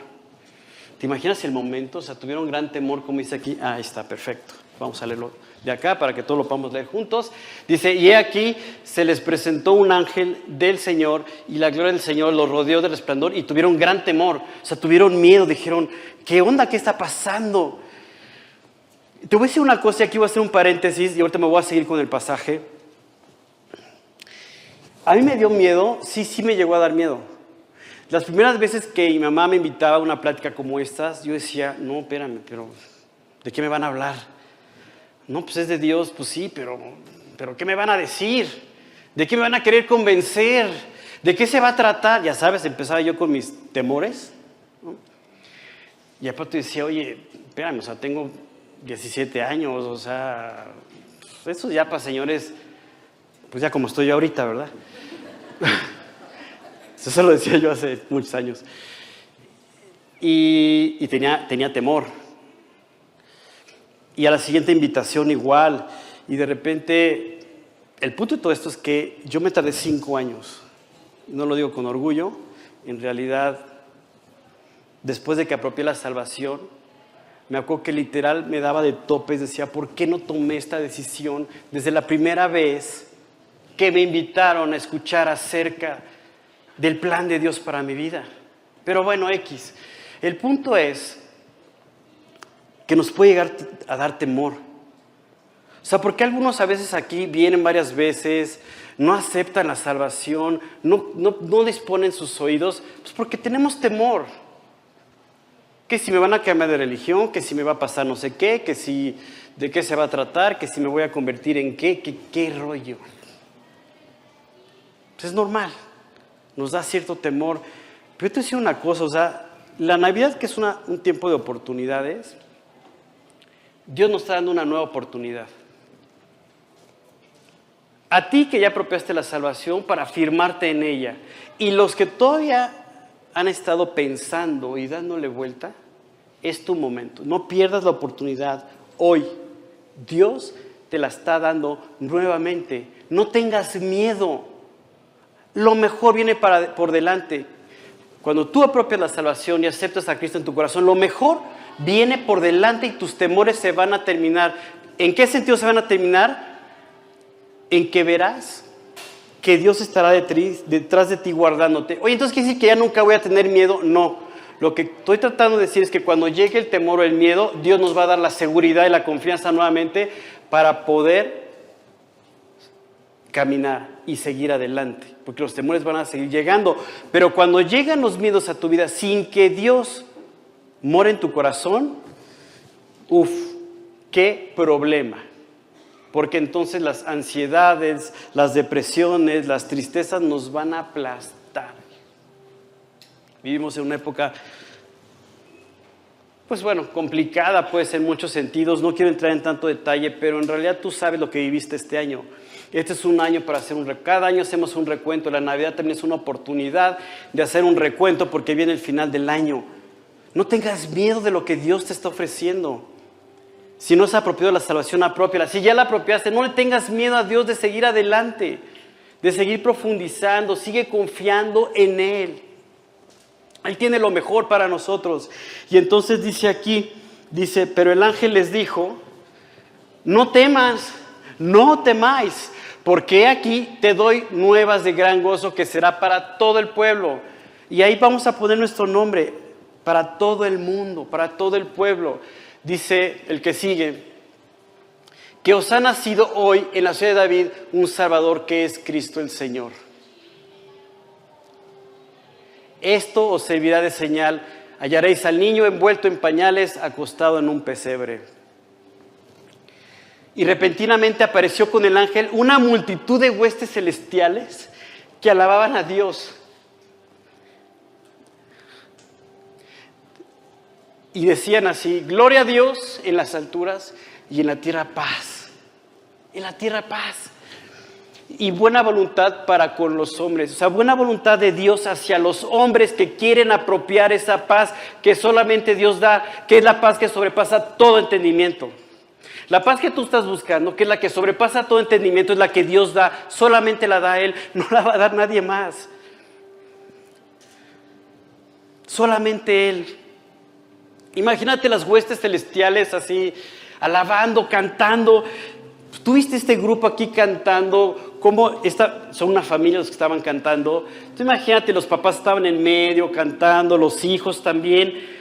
¿Te imaginas el momento? O sea, tuvieron gran temor, como dice aquí. Ah, ahí está, perfecto. Vamos a leerlo de acá para que todos lo podamos leer juntos. Dice, y aquí se les presentó un ángel del Señor y la gloria del Señor los rodeó de resplandor y tuvieron gran temor. O sea, tuvieron miedo, dijeron, ¿qué onda? ¿Qué está pasando? Te voy a decir una cosa y aquí voy a hacer un paréntesis y ahorita me voy a seguir con el pasaje. A mí me dio miedo, sí, sí me llegó a dar miedo. Las primeras veces que mi mamá me invitaba a una plática como estas, yo decía, no, espérame, pero ¿de qué me van a hablar? No, pues es de Dios, pues sí, pero, pero ¿qué me van a decir? ¿De qué me van a querer convencer? ¿De qué se va a tratar? Ya sabes, empezaba yo con mis temores. ¿no? Y aparte decía, oye, espérame, o sea, tengo 17 años, o sea, pues eso ya para señores, pues ya como estoy yo ahorita, ¿verdad? *laughs* Eso lo decía yo hace muchos años. Y, tenía, tenía temor. Y a la siguiente invitación igual. Y de repente, el punto de todo esto es que yo me tardé cinco años. No lo digo con orgullo. En realidad, después de que apropié la salvación, me acuerdo que literal me daba de topes. Decía, ¿por qué no tomé esta decisión desde la primera vez que me invitaron a escuchar acerca del plan de Dios para mi vida? Pero bueno, X. El punto es que nos puede llegar a dar temor. O sea, ¿por qué algunos a veces aquí vienen varias veces, no aceptan la salvación, no, no, no disponen sus oídos? Pues porque tenemos temor. Que si me van a cambiar de religión, que si me va a pasar no sé qué, que si de qué se va a tratar, que si me voy a convertir en qué, que qué rollo. Pues es normal, nos da cierto temor. Pero te decía una cosa, o sea, la Navidad que es un tiempo de oportunidades, Dios nos está dando una nueva oportunidad. A ti que ya apropiaste la salvación para firmarte en ella. Y los que todavía han estado pensando y dándole vuelta, es tu momento. No pierdas la oportunidad hoy. Dios te la está dando nuevamente. No tengas miedo. Lo mejor viene para, por delante. Cuando tú apropias la salvación y aceptas a Cristo en tu corazón, lo mejor viene por delante y tus temores se van a terminar. ¿En qué sentido se van a terminar? En que verás que Dios estará detrás de ti guardándote. Oye, entonces quiere decir que ya nunca voy a tener miedo. No. Lo que estoy tratando de decir es que cuando llegue el temor o el miedo, Dios nos va a dar la seguridad y la confianza nuevamente para poder caminar y seguir adelante, porque los temores van a seguir llegando. Pero cuando llegan los miedos a tu vida sin que Dios more en tu corazón, uff, qué problema. Porque entonces las ansiedades, las depresiones, las tristezas nos van a aplastar. Vivimos en una época, pues bueno, complicada pues en muchos sentidos. No quiero entrar en tanto detalle, pero en realidad tú sabes lo que viviste este año. Este es un año para hacer un recuento. Cada año hacemos un recuento. La Navidad también es una oportunidad de hacer un recuento porque viene el final del año. No tengas miedo de lo que Dios te está ofreciendo. Si no has apropiado la salvación, apropiala. Si ya la apropiaste, no le tengas miedo a Dios de seguir adelante, de seguir profundizando. Sigue confiando en Él. Él tiene lo mejor para nosotros. Y entonces dice aquí, dice, pero el ángel les dijo, no temas, no temáis, porque aquí te doy nuevas de gran gozo que será para todo el pueblo. Y ahí vamos a poner nuestro nombre, para todo el mundo, para todo el pueblo. Dice el que sigue, que os ha nacido hoy en la ciudad de David un Salvador que es Cristo el Señor. Esto os servirá de señal. Hallaréis al niño envuelto en pañales, acostado en un pesebre. Y repentinamente apareció con el ángel una multitud de huestes celestiales que alababan a Dios. Y decían así, gloria a Dios en las alturas y en la tierra paz. En la tierra paz y buena voluntad para con los hombres. O sea, buena voluntad de Dios hacia los hombres que quieren apropiar esa paz que solamente Dios da, que es la paz que sobrepasa todo entendimiento. La paz que tú estás buscando, que es la que sobrepasa todo entendimiento, es la que Dios da, solamente la da Él, *laughs* no la va a dar nadie más. Solamente Él. Imagínate las huestes celestiales así, alabando, cantando. Tuviste este grupo aquí cantando, como esta, son una familia los que estaban cantando. Tú imagínate, los papás estaban en medio cantando, los hijos también.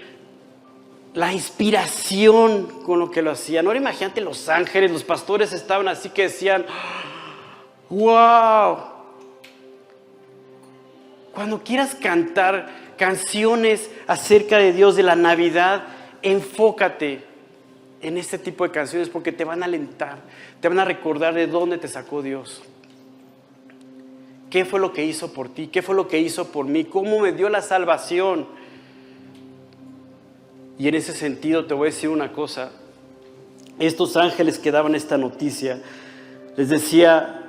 La inspiración con lo que lo hacían. Ahora imagínate los ángeles, los pastores estaban así que decían, wow. Cuando quieras cantar canciones acerca de Dios, de la Navidad, enfócate en este tipo de canciones porque te van a alentar, te van a recordar de dónde te sacó Dios. ¿Qué fue lo que hizo por ti? ¿Qué fue lo que hizo por mí? ¿Cómo me dio la salvación? Y en ese sentido te voy a decir una cosa. Estos ángeles que daban esta noticia, les decía,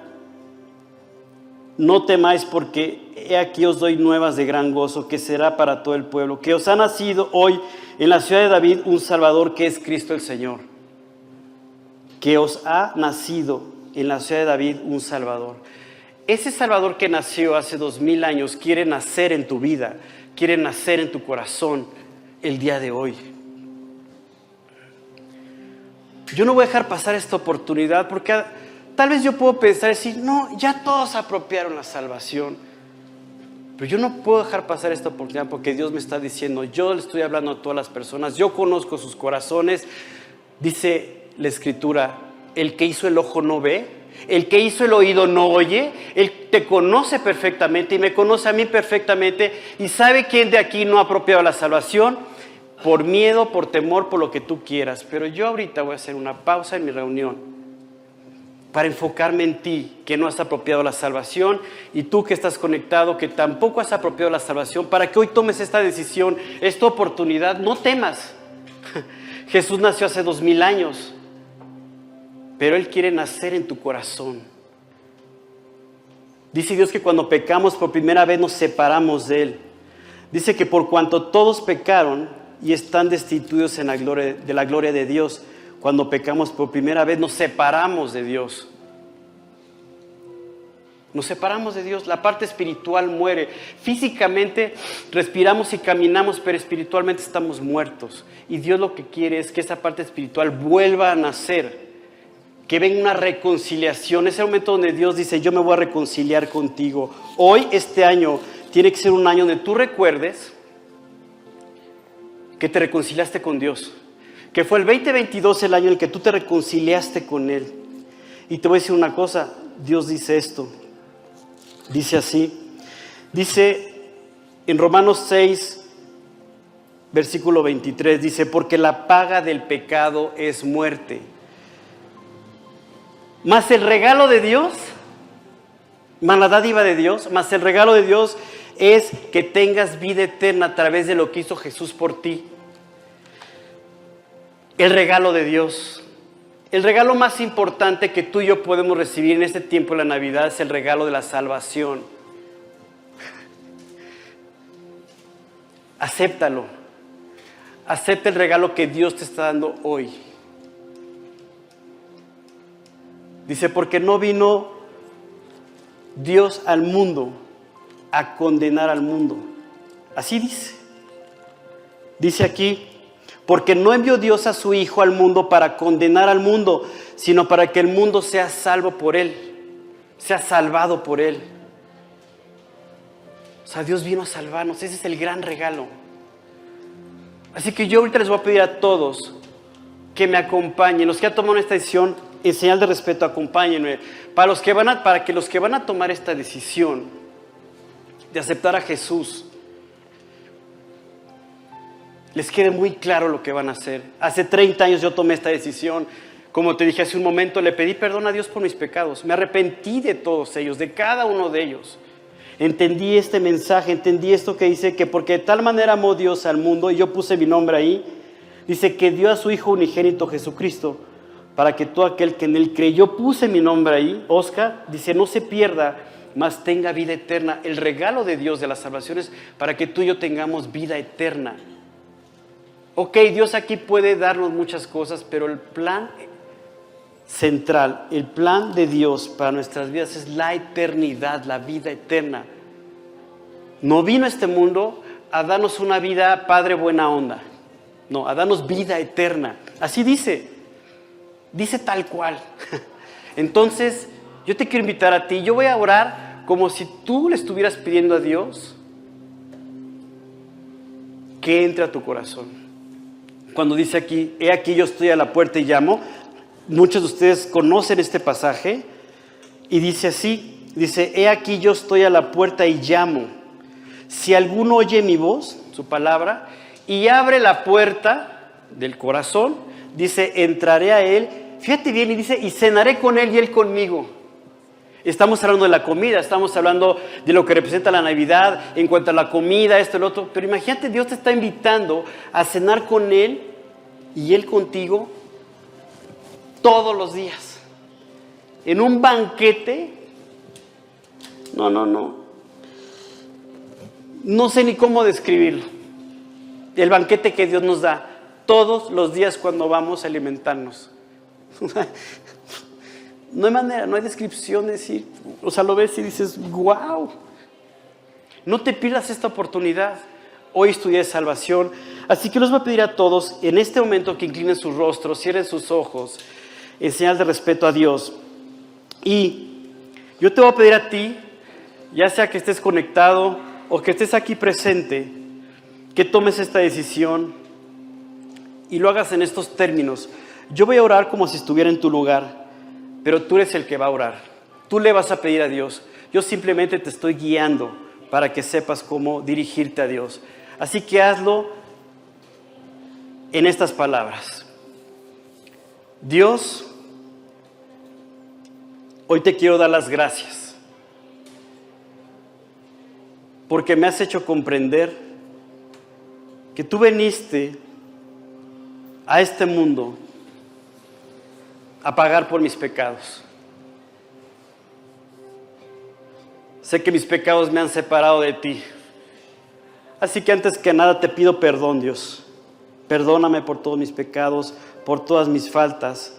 no temáis porque he aquí os doy nuevas de gran gozo que será para todo el pueblo, que os ha nacido hoy en la ciudad de David un Salvador que es Cristo el Señor. Que os ha nacido en la ciudad de David un Salvador. Ese Salvador que nació hace dos mil años quiere nacer en tu vida, quiere nacer en tu corazón el día de hoy. Yo no voy a dejar pasar esta oportunidad porque tal vez yo puedo pensar y decir, no, ya todos apropiaron la salvación. Pero yo no puedo dejar pasar esta oportunidad porque Dios me está diciendo, yo le estoy hablando a todas las personas, yo conozco sus corazones. Dice la escritura, el que hizo el ojo no ve, el que hizo el oído no oye, Él te conoce perfectamente y me conoce a mí perfectamente y sabe quién de aquí no ha apropiado la salvación por miedo, por temor, por lo que tú quieras. Pero yo ahorita voy a hacer una pausa en mi reunión para enfocarme en ti, que no has apropiado la salvación, y tú que estás conectado, que tampoco has apropiado la salvación, para que hoy tomes esta decisión, esta oportunidad, no temas. *laughs* Jesús nació hace dos mil años, pero Él quiere nacer en tu corazón. Dice Dios que cuando pecamos por primera vez nos separamos de Él. Dice que por cuanto todos pecaron y están destituidos en la gloria, de la gloria de Dios, cuando pecamos por primera vez nos separamos de Dios. Nos separamos de Dios, la parte espiritual muere. Físicamente respiramos y caminamos, pero espiritualmente estamos muertos. Y Dios lo que quiere es que esa parte espiritual vuelva a nacer, que venga una reconciliación. Ese momento donde Dios dice, yo me voy a reconciliar contigo. Hoy, este año, tiene que ser un año donde tú recuerdes que te reconciliaste con Dios. Que fue el 2022 el año en el que tú te reconciliaste con Él. Y te voy a decir una cosa, Dios dice esto. Dice así. Dice en Romanos 6, versículo 23, dice, porque la paga del pecado es muerte. Más el regalo de Dios, más dádiva de Dios, más el regalo de Dios es que tengas vida eterna a través de lo que hizo Jesús por ti. El regalo de Dios. El regalo más importante que tú y yo podemos recibir en este tiempo de la Navidad es el regalo de la salvación. Acéptalo. Acepta el regalo que Dios te está dando hoy. Dice, porque no vino Dios al mundo a condenar al mundo. Así dice. Dice aquí, porque no envió Dios a su Hijo al mundo para condenar al mundo, sino para que el mundo sea salvo por Él, sea salvado por Él. O sea, Dios vino a salvarnos, ese es el gran regalo. Así que yo ahorita les voy a pedir a todos que me acompañen, los que han tomado esta decisión, en señal de respeto, acompáñenme. Para, los que van a, para que los que van a tomar esta decisión de aceptar a Jesús, les quede muy claro lo que van a hacer. Hace 30 años yo tomé esta decisión. Como te dije hace un momento, le pedí perdón a Dios por mis pecados. Me arrepentí de todos ellos, de cada uno de ellos. Entendí este mensaje, entendí esto que dice que porque de tal manera amó Dios al mundo, y yo puse mi nombre ahí, dice que dio a su Hijo unigénito Jesucristo, para que todo aquel que en él creyó, puse mi nombre ahí, Oscar, dice, no se pierda, mas tenga vida eterna. El regalo de Dios de las salvaciones para que tú y yo tengamos vida eterna. Ok, Dios aquí puede darnos muchas cosas, pero el plan central, el plan de Dios para nuestras vidas es la eternidad, la vida eterna. No vino este mundo a darnos una vida padre buena onda, no, a darnos vida eterna. Así dice, dice tal cual. *laughs* Entonces, yo te quiero invitar a ti, yo voy a orar como si tú le estuvieras pidiendo a Dios que entre a tu corazón cuando dice aquí, he aquí yo estoy a la puerta y llamo, muchos de ustedes conocen este pasaje y dice así, dice, he aquí yo estoy a la puerta y llamo. Si alguno oye mi voz, su palabra, y abre la puerta del corazón, dice, entraré a él, fíjate bien, y dice, y cenaré con él y él conmigo. Estamos hablando de la comida, estamos hablando de lo que representa la Navidad en cuanto a la comida, esto, el otro. Pero imagínate, Dios te está invitando a cenar con Él y Él contigo todos los días. En un banquete. No, no, no. No sé ni cómo describirlo. El banquete que Dios nos da todos los días cuando vamos a alimentarnos. *laughs* No hay manera, no hay descripción de decir, o sea, lo ves y dices, wow. No te pierdas esta oportunidad. Hoy estudié salvación. Así que los voy a pedir a todos en este momento que inclinen sus rostros, cierren sus ojos, en señal de respeto a Dios. Y yo te voy a pedir a ti, ya sea que estés conectado o que estés aquí presente, que tomes esta decisión y lo hagas en estos términos. Yo voy a orar como si estuviera en tu lugar. Pero tú eres el que va a orar. Tú le vas a pedir a Dios. Yo simplemente te estoy guiando para que sepas cómo dirigirte a Dios. Así que hazlo en estas palabras. Dios, hoy te quiero dar las gracias porque me has hecho comprender que tú veniste a este mundo a pagar por mis pecados. Sé que mis pecados me han separado de ti. Así que antes que nada te pido perdón, Dios. Perdóname por todos mis pecados, por todas mis faltas,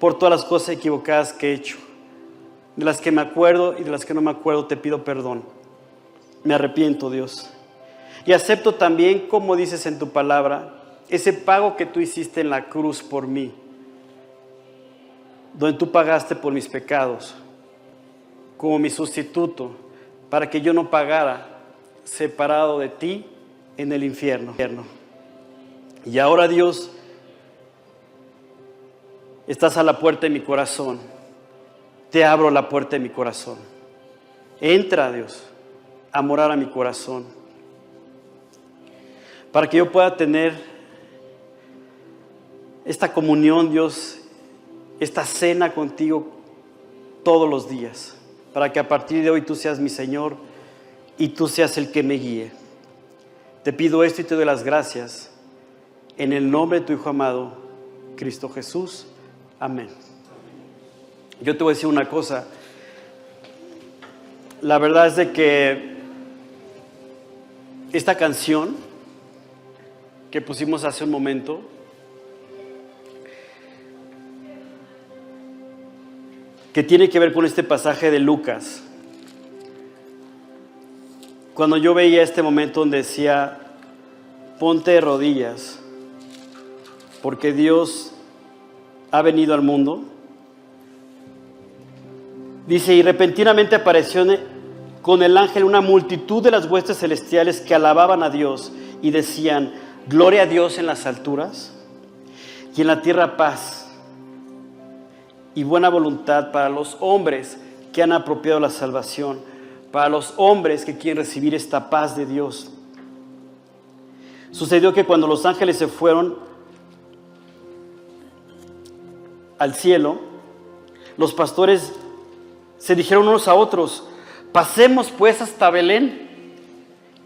por todas las cosas equivocadas que he hecho. De las que me acuerdo y de las que no me acuerdo te pido perdón. Me arrepiento, Dios. Y acepto también, como dices en tu palabra, ese pago que tú hiciste en la cruz por mí, donde tú pagaste por mis pecados, como mi sustituto, para que yo no pagara separado de ti en el infierno. Y ahora Dios, estás a la puerta de mi corazón. Te abro la puerta de mi corazón. Entra, Dios, a morar a mi corazón. Para que yo pueda tener esta comunión, Dios, esta cena contigo todos los días. Para que a partir de hoy tú seas mi Señor y tú seas el que me guíe. Te pido esto y te doy las gracias. En el nombre de tu Hijo amado, Cristo Jesús. Amén. Yo te voy a decir una cosa. La verdad es de que esta canción que pusimos hace un momento, que tiene que ver con este pasaje de Lucas, cuando yo veía este momento donde decía, ponte de rodillas, porque Dios ha venido al mundo, dice, y repentinamente apareció con el ángel una multitud de las huestes celestiales que alababan a Dios y decían, gloria a Dios en las alturas y en la tierra paz y buena voluntad para los hombres que han apropiado la salvación, para los hombres que quieren recibir esta paz de Dios. Sucedió que cuando los ángeles se fueron al cielo, los pastores se dijeron unos a otros, pasemos pues hasta Belén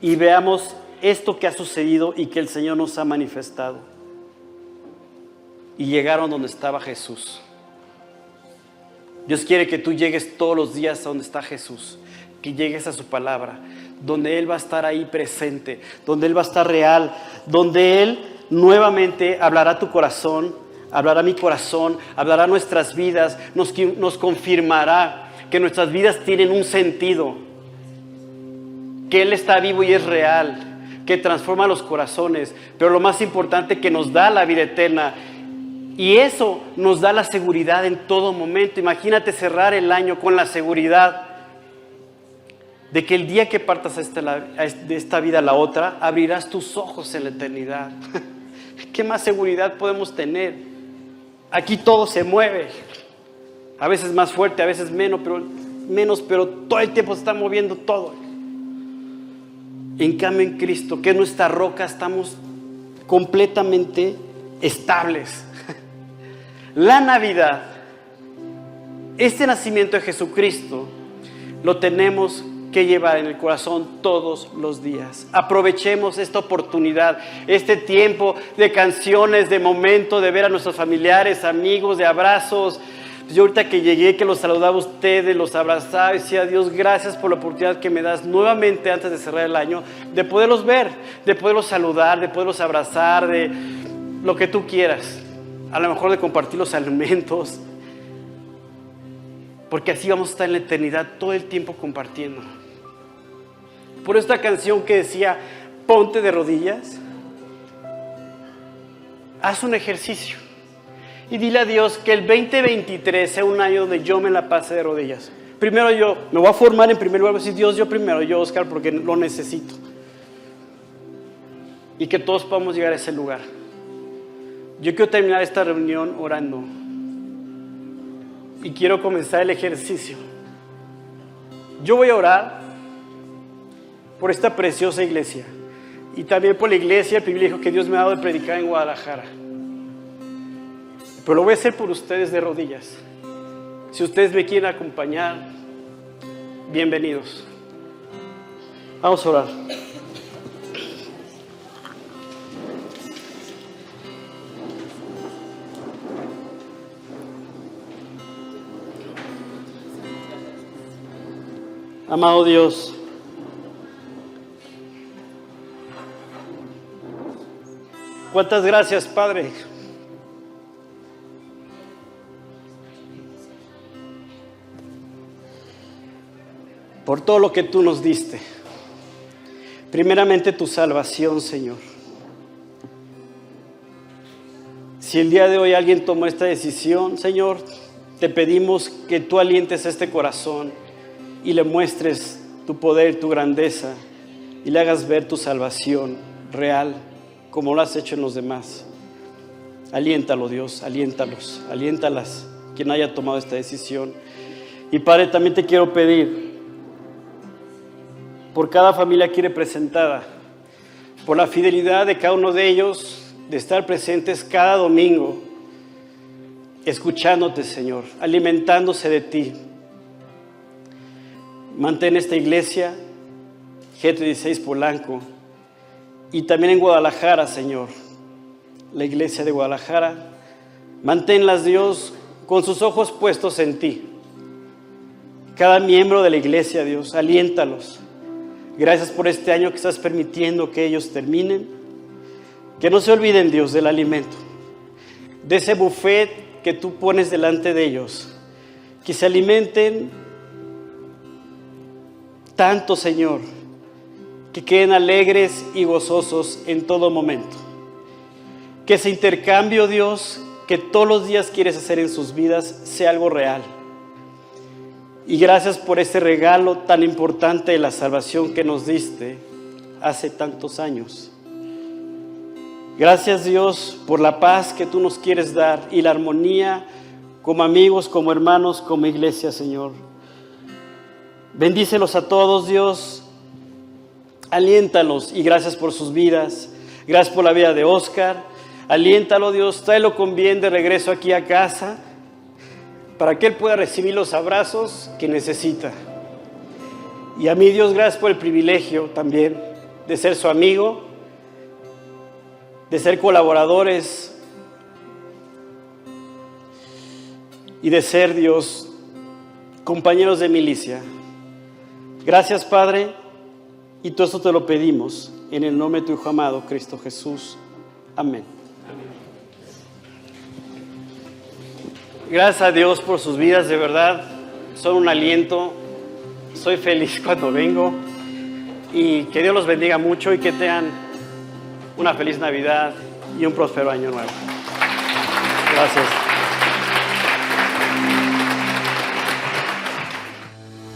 y veamos esto que ha sucedido y que el Señor nos ha manifestado. Y llegaron donde estaba Jesús. Dios quiere que tú llegues todos los días a donde está Jesús, que llegues a su palabra, donde Él va a estar ahí presente, donde Él va a estar real, donde Él nuevamente hablará tu corazón, hablará mi corazón, hablará nuestras vidas, nos, nos confirmará que nuestras vidas tienen un sentido, que Él está vivo y es real, que transforma los corazones, pero lo más importante que nos da la vida eterna y eso nos da la seguridad en todo momento. Imagínate cerrar el año con la seguridad de que el día que partas de esta vida a la otra, abrirás tus ojos en la eternidad. *laughs* ¿Qué más seguridad podemos tener? Aquí todo se mueve. A veces más fuerte, a veces menos, pero, menos, pero todo el tiempo se está moviendo todo. En cambio en Cristo, que es nuestra roca, estamos completamente estables. La Navidad, este nacimiento de Jesucristo, lo tenemos que llevar en el corazón todos los días. Aprovechemos esta oportunidad, este tiempo de canciones, de momento, de ver a nuestros familiares, amigos, de abrazos. Yo ahorita que llegué, que los saludaba a ustedes, los abrazaba decía, Dios, gracias por la oportunidad que me das nuevamente antes de cerrar el año, de poderlos ver, de poderlos saludar, de poderlos abrazar, de lo que tú quieras a lo mejor de compartir los alimentos, porque así vamos a estar en la eternidad todo el tiempo compartiendo. Por esta canción que decía, ponte de rodillas, haz un ejercicio y dile a Dios que el 2023 sea un año donde yo me la pase de rodillas. Primero yo, me voy a formar en primer lugar, voy a decir Dios, yo primero, yo Oscar, porque lo necesito. Y que todos podamos llegar a ese lugar. Yo quiero terminar esta reunión orando y quiero comenzar el ejercicio. Yo voy a orar por esta preciosa iglesia y también por la iglesia, el privilegio que Dios me ha dado de predicar en Guadalajara. Pero lo voy a hacer por ustedes de rodillas. Si ustedes me quieren acompañar, bienvenidos. Vamos a orar. Amado Dios, cuántas gracias, Padre. Por todo lo que tú nos diste. Primeramente tu salvación, Señor. Si el día de hoy alguien tomó esta decisión, Señor, te pedimos que tú alientes este corazón y le muestres tu poder, tu grandeza y le hagas ver tu salvación real como lo has hecho en los demás. Aliéntalo, Dios, aliéntalos, aliéntalas, quien haya tomado esta decisión. Y Padre, también te quiero pedir por cada familia aquí representada, por la fidelidad de cada uno de ellos, de estar presentes cada domingo, escuchándote, Señor, alimentándose de ti. Mantén esta iglesia, G36 Polanco, y también en Guadalajara, Señor, la iglesia de Guadalajara. Manténlas, Dios, con sus ojos puestos en ti. Cada miembro de la iglesia, Dios, aliéntalos. Gracias por este año que estás permitiendo que ellos terminen. Que no se olviden, Dios, del alimento, de ese buffet que tú pones delante de ellos. Que se alimenten tanto, Señor, que queden alegres y gozosos en todo momento. Que ese intercambio, Dios, que todos los días quieres hacer en sus vidas, sea algo real. Y gracias por ese regalo tan importante de la salvación que nos diste hace tantos años. Gracias Dios por la paz que tú nos quieres dar y la armonía como amigos, como hermanos, como iglesia, Señor. Bendícelos a todos, Dios. Aliéntalos y gracias por sus vidas. Gracias por la vida de Oscar. Aliéntalo, Dios. Tráelo con bien de regreso aquí a casa para que Él pueda recibir los abrazos que necesita. Y a mí, Dios, gracias por el privilegio también de ser su amigo, de ser colaboradores y de ser, Dios, compañeros de milicia. Gracias, Padre, y todo esto te lo pedimos en el nombre de tu Hijo amado, Cristo Jesús. Amén. Gracias a Dios por sus vidas, de verdad, son un aliento. Soy feliz *laughs* cuando vengo y que Dios los bendiga mucho y que tengan una feliz Navidad y un próspero año nuevo. Gracias.